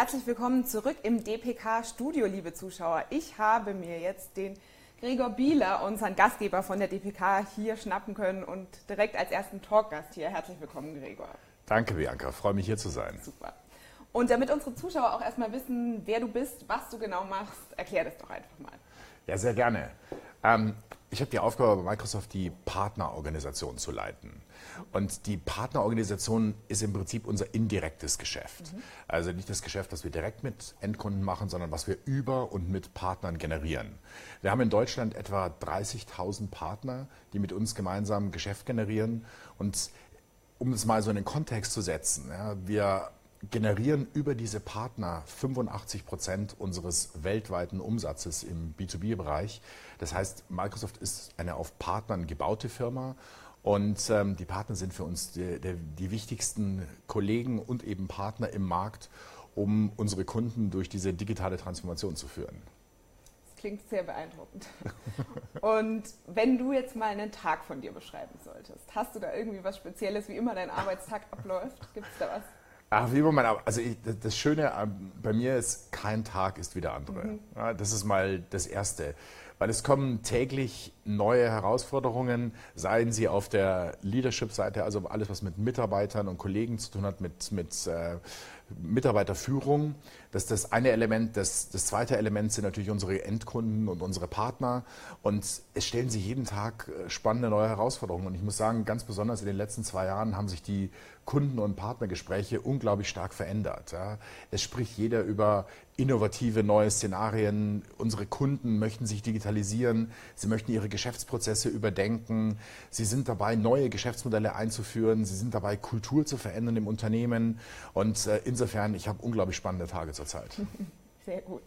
Herzlich willkommen zurück im DPK-Studio, liebe Zuschauer. Ich habe mir jetzt den Gregor Bieler, unseren Gastgeber von der DPK, hier schnappen können und direkt als ersten Talkgast hier. Herzlich willkommen, Gregor. Danke, Bianca. Freue mich hier zu sein. Super. Und damit unsere Zuschauer auch erstmal wissen, wer du bist, was du genau machst, erklär das doch einfach mal. Ja, sehr gerne. Ähm, ich habe die Aufgabe bei Microsoft, die Partnerorganisation zu leiten. Und die Partnerorganisation ist im Prinzip unser indirektes Geschäft. Mhm. Also nicht das Geschäft, was wir direkt mit Endkunden machen, sondern was wir über und mit Partnern generieren. Wir haben in Deutschland etwa 30.000 Partner, die mit uns gemeinsam Geschäft generieren. Und um es mal so in den Kontext zu setzen, ja, wir generieren über diese Partner 85 Prozent unseres weltweiten Umsatzes im B2B-Bereich. Das heißt, Microsoft ist eine auf Partnern gebaute Firma und ähm, die Partner sind für uns die, die, die, wichtigsten Kollegen und eben Partner im Markt, um unsere Kunden durch diese digitale Transformation zu führen. Das klingt sehr beeindruckend. und wenn du jetzt mal einen Tag von dir beschreiben solltest, hast du da irgendwie was Spezielles, wie immer dein Arbeitstag abläuft? Gibt es da was? Ach, wie immer mein, also ich, das Schöne bei mir ist, kein Tag ist wie der andere. Mhm. Ja, das ist mal das Erste. Weil es kommen täglich neue Herausforderungen, seien sie auf der Leadership-Seite, also alles, was mit Mitarbeitern und Kollegen zu tun hat, mit, mit äh, Mitarbeiterführung. Das ist das eine Element. Das, das zweite Element sind natürlich unsere Endkunden und unsere Partner. Und es stellen sich jeden Tag äh, spannende neue Herausforderungen. Und ich muss sagen, ganz besonders in den letzten zwei Jahren haben sich die Kunden- und Partnergespräche unglaublich stark verändert. Es spricht jeder über innovative neue Szenarien. Unsere Kunden möchten sich digitalisieren. Sie möchten ihre Geschäftsprozesse überdenken. Sie sind dabei, neue Geschäftsmodelle einzuführen. Sie sind dabei, Kultur zu verändern im Unternehmen. Und äh, insofern, ich habe unglaublich spannende Tage zurzeit. Sehr gut.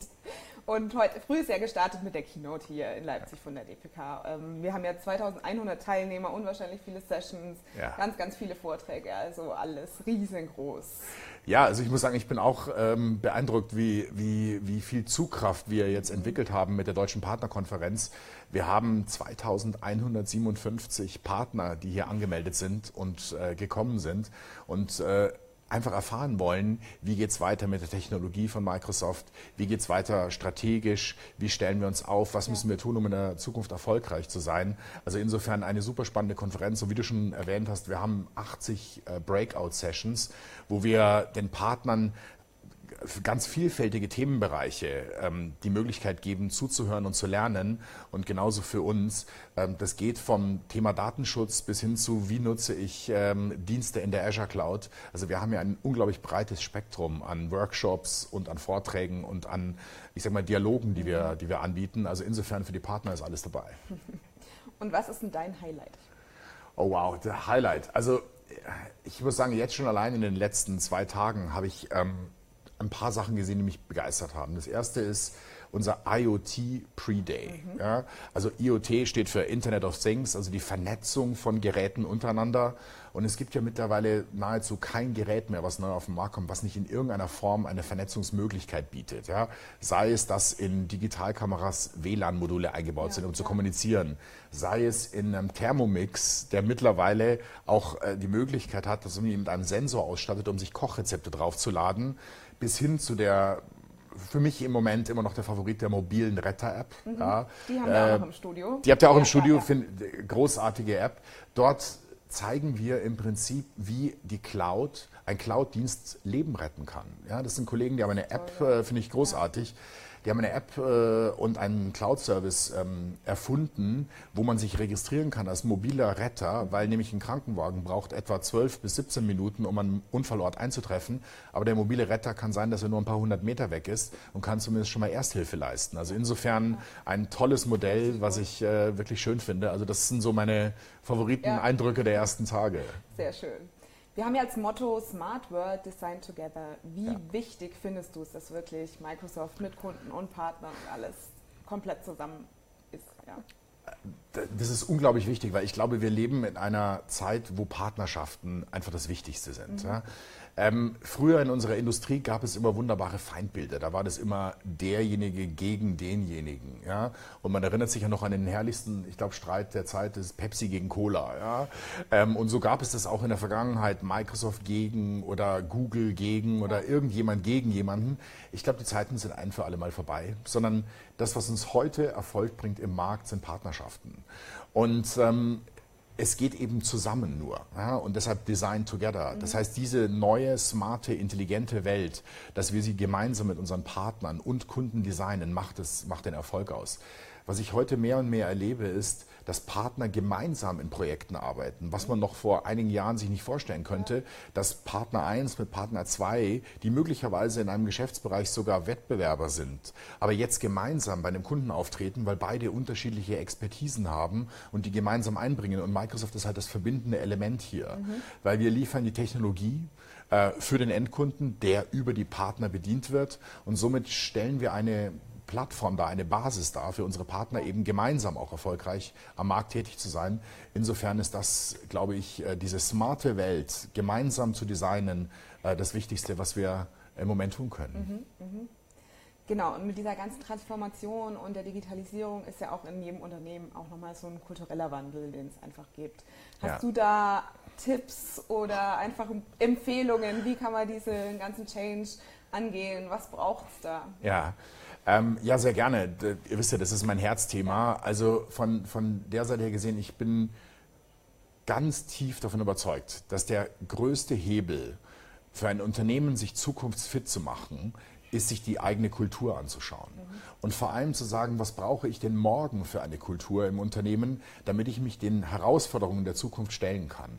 Und heute früh ist ja gestartet mit der Keynote hier in Leipzig von der DPK. Ähm, wir haben ja 2100 Teilnehmer, unwahrscheinlich viele Sessions, ja. ganz, ganz viele Vorträge, also alles riesengroß. Ja, also ich muss sagen, ich bin auch ähm, beeindruckt, wie, wie, wie viel Zugkraft wir jetzt entwickelt haben mit der Deutschen Partnerkonferenz. Wir haben 2157 Partner, die hier angemeldet sind und äh, gekommen sind. Und äh, einfach erfahren wollen, wie geht es weiter mit der Technologie von Microsoft, wie geht es weiter strategisch, wie stellen wir uns auf, was ja. müssen wir tun, um in der Zukunft erfolgreich zu sein. Also insofern eine super spannende Konferenz. Und wie du schon erwähnt hast, wir haben 80 äh, Breakout-Sessions, wo wir den Partnern ganz vielfältige Themenbereiche ähm, die Möglichkeit geben, zuzuhören und zu lernen. Und genauso für uns. Ähm, das geht vom Thema Datenschutz bis hin zu, wie nutze ich ähm, Dienste in der Azure Cloud. Also wir haben ja ein unglaublich breites Spektrum an Workshops und an Vorträgen und an, ich sag mal, Dialogen, die wir, die wir anbieten. Also insofern für die Partner ist alles dabei. Und was ist denn dein Highlight? Oh wow, der Highlight. Also ich muss sagen, jetzt schon allein in den letzten zwei Tagen habe ich ähm, ein paar Sachen gesehen, die mich begeistert haben. Das erste ist unser IoT Pre-Day. Mhm. Ja, also IoT steht für Internet of Things, also die Vernetzung von Geräten untereinander. Und es gibt ja mittlerweile nahezu kein Gerät mehr, was neu auf den Markt kommt, was nicht in irgendeiner Form eine Vernetzungsmöglichkeit bietet. Ja? Sei es, dass in Digitalkameras WLAN-Module eingebaut ja, sind, um zu kommunizieren. Sei es in einem Thermomix, der mittlerweile auch äh, die Möglichkeit hat, dass man ihn mit einem Sensor ausstattet, um sich Kochrezepte draufzuladen bis hin zu der für mich im Moment immer noch der Favorit der mobilen Retter-App. Mhm. Ja. Die haben wir äh, auch noch im Studio. Die habt ihr auch ja, im Studio, ja, find, großartige App. Dort zeigen wir im Prinzip, wie die Cloud, ein Cloud-Dienst Leben retten kann. Ja, das sind Kollegen, die haben eine App, äh, finde ich großartig. Die haben eine App äh, und einen Cloud-Service ähm, erfunden, wo man sich registrieren kann als mobiler Retter, weil nämlich ein Krankenwagen braucht etwa 12 bis 17 Minuten, um einen Unfallort einzutreffen. Aber der mobile Retter kann sein, dass er nur ein paar hundert Meter weg ist und kann zumindest schon mal Ersthilfe leisten. Also insofern ein tolles Modell, was ich äh, wirklich schön finde. Also das sind so meine Favoriten-Eindrücke ja. der ersten Tage. Sehr schön. Wir haben ja als Motto Smart World Design Together. Wie ja. wichtig findest du es, dass wirklich Microsoft mit Kunden und Partnern und alles komplett zusammen ist? Ja. Das ist unglaublich wichtig, weil ich glaube, wir leben in einer Zeit, wo Partnerschaften einfach das Wichtigste sind. Mhm. Ja. Ähm, früher in unserer Industrie gab es immer wunderbare Feindbilder. Da war das immer derjenige gegen denjenigen. Ja? Und man erinnert sich ja noch an den herrlichsten, ich glaube, Streit der Zeit ist Pepsi gegen Cola. Ja? Ähm, und so gab es das auch in der Vergangenheit, Microsoft gegen oder Google gegen oder irgendjemand gegen jemanden. Ich glaube, die Zeiten sind ein für alle Mal vorbei, sondern das, was uns heute Erfolg bringt im Markt, sind Partnerschaften. Und ähm, es geht eben zusammen nur. Ja, und deshalb Design Together. Das mhm. heißt, diese neue, smarte, intelligente Welt, dass wir sie gemeinsam mit unseren Partnern und Kunden designen, macht, es, macht den Erfolg aus. Was ich heute mehr und mehr erlebe, ist, dass Partner gemeinsam in Projekten arbeiten, was man noch vor einigen Jahren sich nicht vorstellen könnte, dass Partner 1 mit Partner 2, die möglicherweise in einem Geschäftsbereich sogar Wettbewerber sind, aber jetzt gemeinsam bei einem Kunden auftreten, weil beide unterschiedliche Expertisen haben und die gemeinsam einbringen. Und Microsoft ist halt das verbindende Element hier, mhm. weil wir liefern die Technologie, äh, für den Endkunden, der über die Partner bedient wird. Und somit stellen wir eine Plattform da, eine Basis da für unsere Partner eben gemeinsam auch erfolgreich am Markt tätig zu sein. Insofern ist das, glaube ich, äh, diese smarte Welt gemeinsam zu designen, äh, das Wichtigste, was wir im Moment tun können. Mhm, mh. Genau, und mit dieser ganzen Transformation und der Digitalisierung ist ja auch in jedem Unternehmen auch nochmal so ein kultureller Wandel, den es einfach gibt. Hast ja. du da Tipps oder einfach Empfehlungen, wie kann man diesen ganzen Change angehen? Was braucht es da? Ja, ähm, ja, sehr gerne. Ihr wisst ja, das ist mein Herzthema. Also von, von der Seite her gesehen, ich bin ganz tief davon überzeugt, dass der größte Hebel für ein Unternehmen, sich zukunftsfit zu machen, ist, sich die eigene Kultur anzuschauen. Mhm. Und vor allem zu sagen, was brauche ich denn morgen für eine Kultur im Unternehmen, damit ich mich den Herausforderungen der Zukunft stellen kann.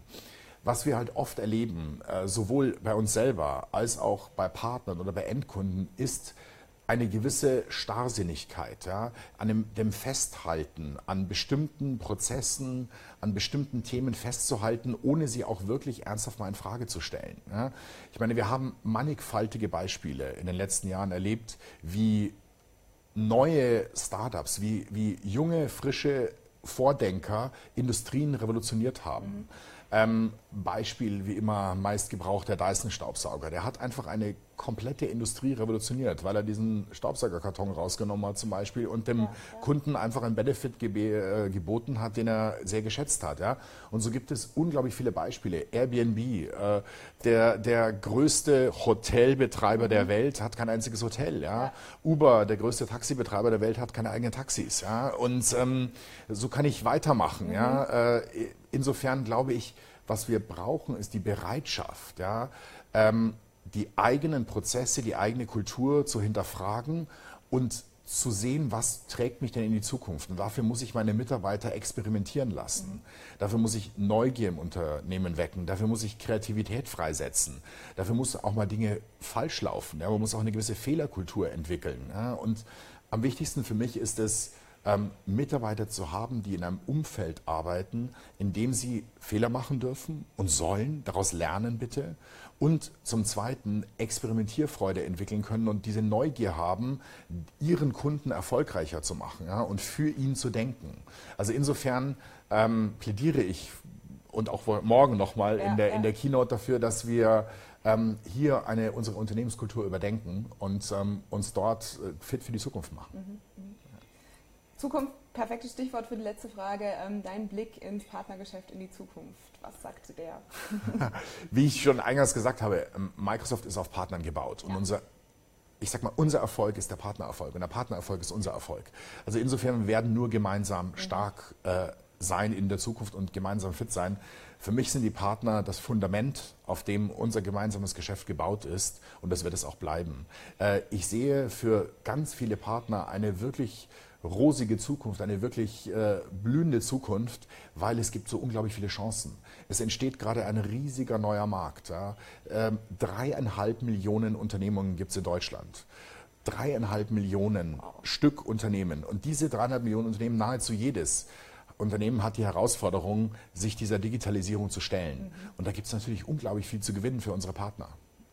Was wir halt oft erleben, äh, sowohl bei uns selber als auch bei Partnern oder bei Endkunden, ist, eine gewisse Starrsinnigkeit, ja, an dem, dem, Festhalten an bestimmten Prozessen, an bestimmten Themen festzuhalten, ohne sie auch wirklich ernsthaft mal in Frage zu stellen. Ja. Ich meine, wir haben mannigfaltige Beispiele in den letzten Jahren erlebt, wie neue Startups, wie, wie junge, frische Vordenker Industrien revolutioniert haben. Mhm. Ähm, Beispiel wie immer meist gebraucht der Dyson-Staubsauger. Der hat einfach eine komplette Industrie revolutioniert, weil er diesen Staubsaugerkarton rausgenommen hat zum Beispiel und dem ja, ja. Kunden einfach einen Benefit gebe, äh, geboten hat, den er sehr geschätzt hat. Ja? Und so gibt es unglaublich viele Beispiele. Airbnb, äh, der, der größte Hotelbetreiber mhm. der Welt, hat kein einziges Hotel. Ja? ja? Uber, der größte Taxibetreiber der Welt, hat keine eigenen Taxis. Ja? Und ähm, so kann ich weitermachen. Mhm. Ja? Äh, insofern glaube ich, was wir brauchen, ist die Bereitschaft, ja, ähm, die eigenen Prozesse, die eigene Kultur zu hinterfragen und zu sehen, was trägt mich denn in die Zukunft. Und dafür muss ich meine Mitarbeiter experimentieren lassen. Dafür muss ich Neugier im Unternehmen wecken. Dafür muss ich Kreativität freisetzen. Dafür muss auch mal Dinge falsch laufen. Ja. Man muss auch eine gewisse Fehlerkultur entwickeln. Ja. Und am wichtigsten für mich ist es, ähm, Mitarbeiter zu haben, die in einem Umfeld arbeiten, in dem sie Fehler machen dürfen und sollen, daraus lernen bitte. Und zum Zweiten Experimentierfreude entwickeln können und diese Neugier haben, ihren Kunden erfolgreicher zu machen ja, und für ihn zu denken. Also insofern ähm, plädiere ich und auch morgen nochmal ja, in, der, ja. in der Keynote dafür, dass wir ähm, hier eine, unsere Unternehmenskultur überdenken und ähm, uns dort äh, fit für die Zukunft machen. Mhm. Zukunft, perfektes Stichwort für die letzte Frage. Ähm, dein Blick ins Partnergeschäft in die Zukunft. Was sagt der? Wie ich schon eingangs gesagt habe, ähm, Microsoft ist auf Partnern gebaut. Ja. Und unser, ich sag mal, unser Erfolg ist der Partnererfolg. Und der Partnererfolg ist unser Erfolg. Also insofern werden wir nur gemeinsam mhm. stark äh, sein in der Zukunft und gemeinsam fit sein. Für mich sind die Partner das Fundament, auf dem unser gemeinsames Geschäft gebaut ist und das wird es auch bleiben. Äh, ich sehe für ganz viele Partner eine wirklich rosige Zukunft, eine wirklich äh, blühende Zukunft, weil es gibt so unglaublich viele Chancen. Es entsteht gerade ein riesiger neuer Markt. Ja. Ähm, dreieinhalb Millionen Unternehmungen gibt es in Deutschland. Dreieinhalb Millionen Stück Unternehmen. Und diese dreieinhalb Millionen Unternehmen, nahezu jedes, Unternehmen hat die Herausforderung, sich dieser Digitalisierung zu stellen. Mhm. Und da gibt es natürlich unglaublich viel zu gewinnen für unsere Partner.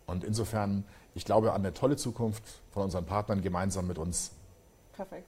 Und insofern, ich glaube an eine tolle Zukunft von unseren Partnern gemeinsam mit uns. Perfekt.